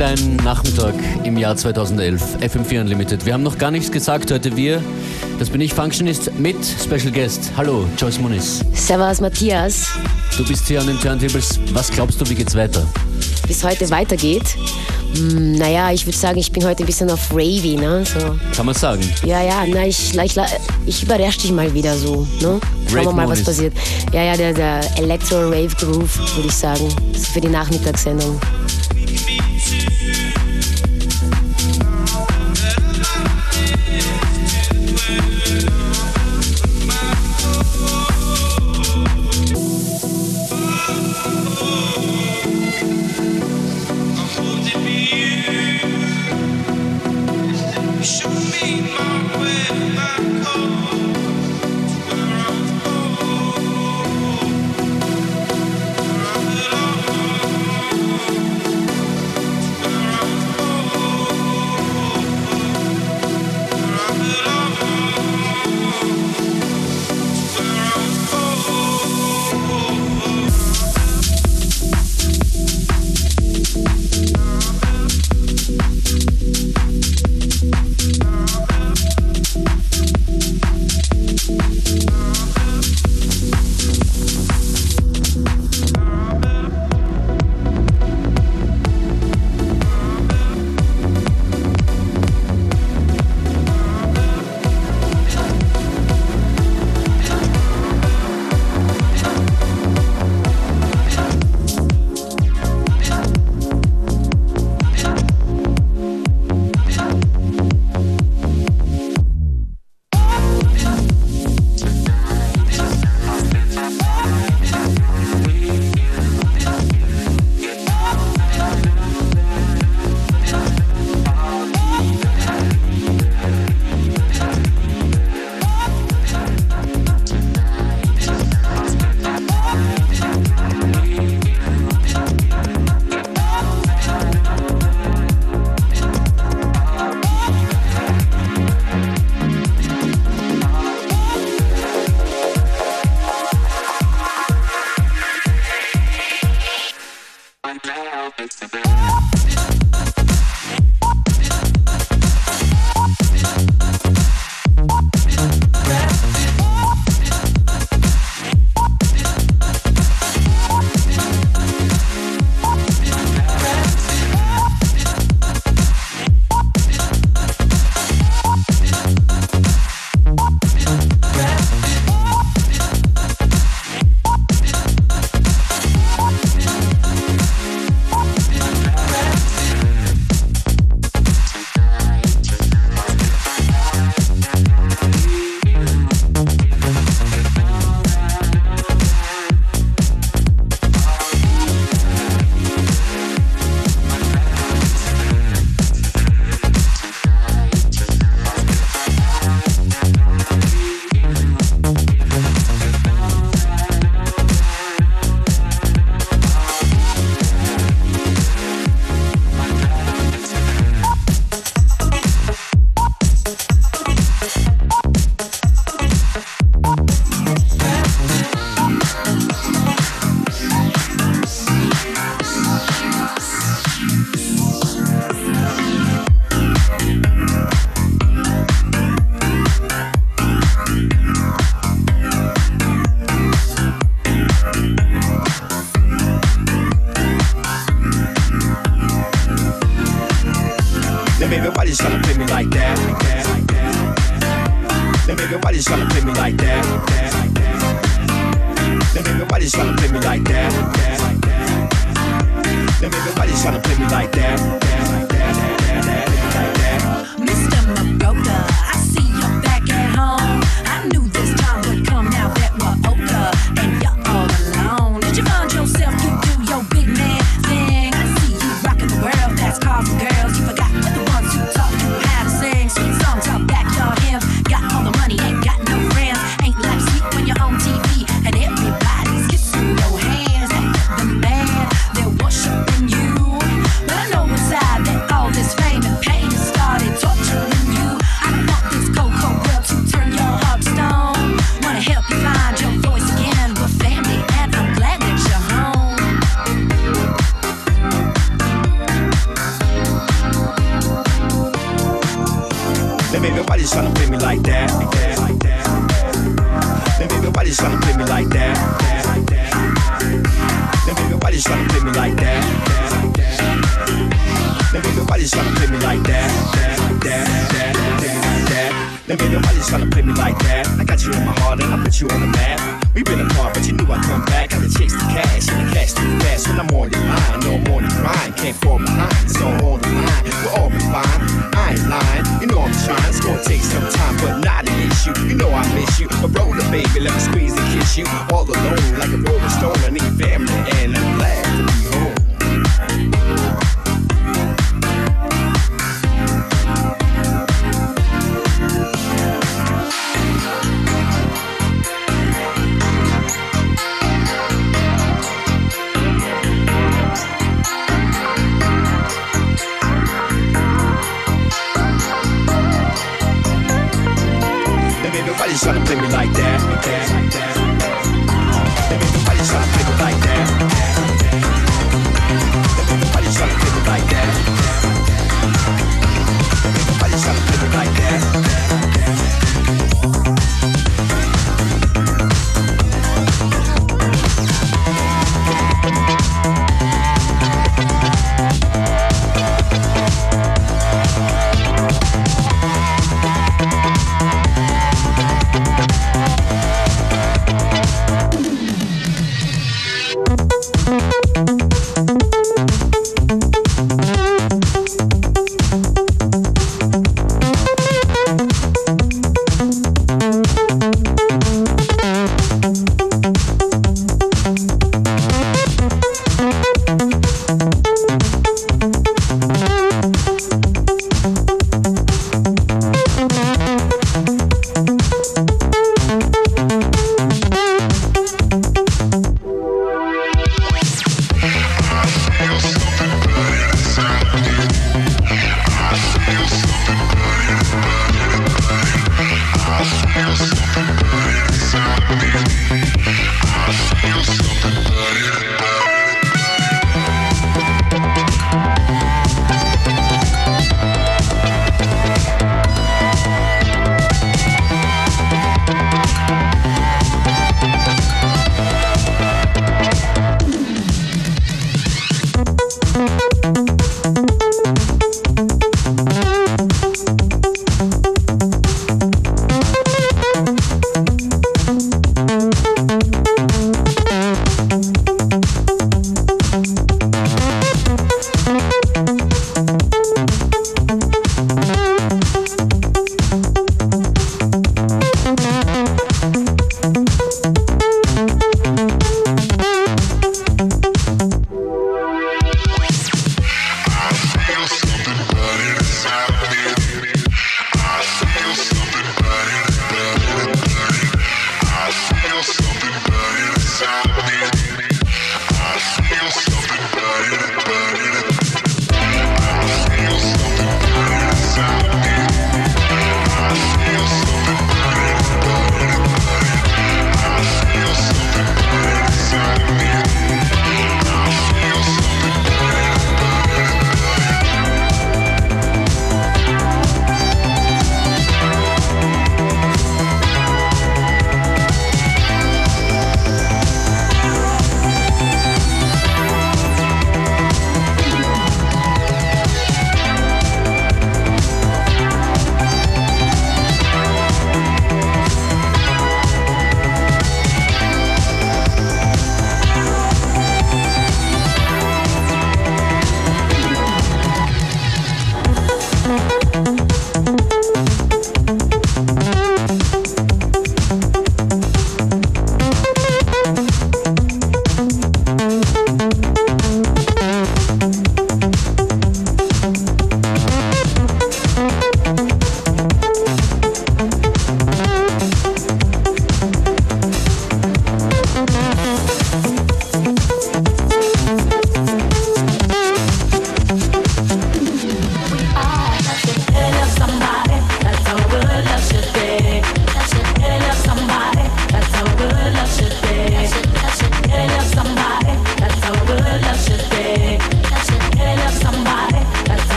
irgendein Nachmittag im Jahr 2011. FM4 Unlimited. Wir haben noch gar nichts gesagt heute. Wir, das bin ich, Functionist mit Special Guest. Hallo, Joyce Muniz. Servus, Matthias. Du bist hier an den Turntables. Was glaubst du, wie geht's weiter? Wie es heute weitergeht? Hm, naja, ich würde sagen, ich bin heute ein bisschen auf Ravy, ne? So. Kann man sagen. Ja, ja, na, ich, ich, ich überrasche dich mal wieder so, ne? Schauen wir mal, was passiert. Ja, ja, der, der Electro-Rave-Groove, würde ich sagen. Für die Nachmittagssendung.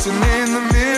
Watching in the mirror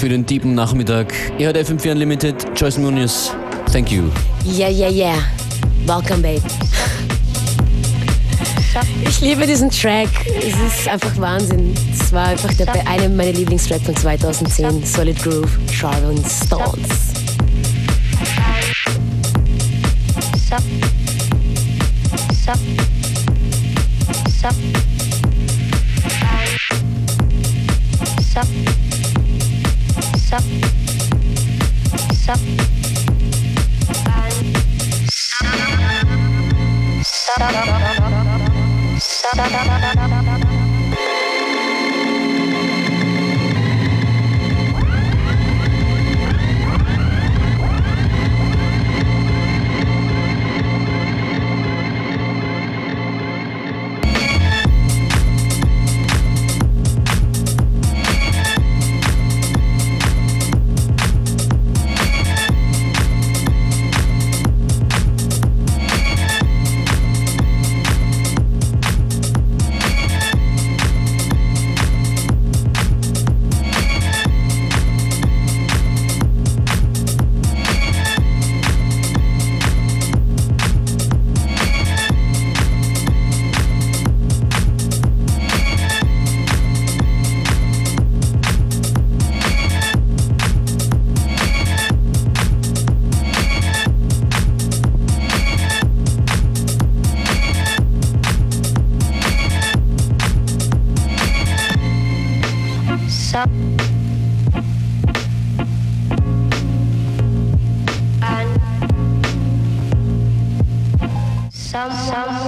für den tiefen Nachmittag. Ihr hört FM4 Unlimited, Joyce Muniz. Thank you. Yeah, yeah, yeah. Welcome, babe. Ich liebe diesen Track. Es ist einfach Wahnsinn. Es war einfach der, einer meiner Lieblingstracks von 2010. Solid Groove, Sharon Stones. Sup. Sup. Sup. Sup. Sup. Sup. sal, sal.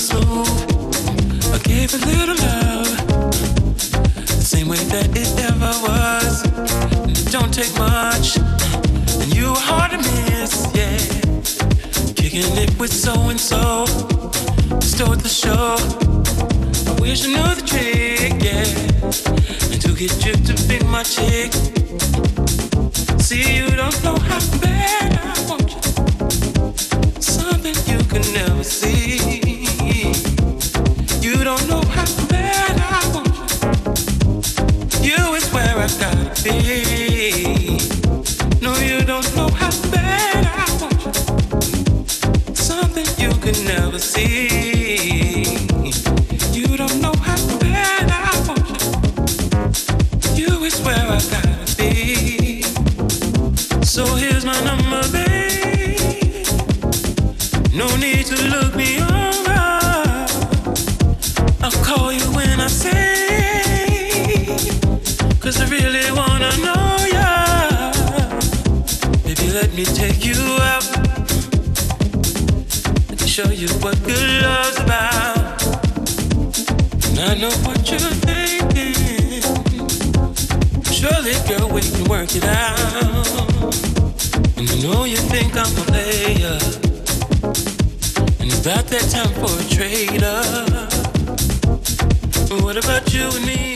Smooth. I gave a little love the same way that it ever was. Don't take much, and you were hard to miss, yeah. Kicking it with so and so, stole the show. I wish I knew the trick, yeah, and to get you to be my chick. See, you don't know how bad I want you. Something you can never see. See. You what good love's about. And I know what you're thinking. Surely, girl, we can work it out. And I know you think I'm a player. And it's about that time for a trade up. What about you and me?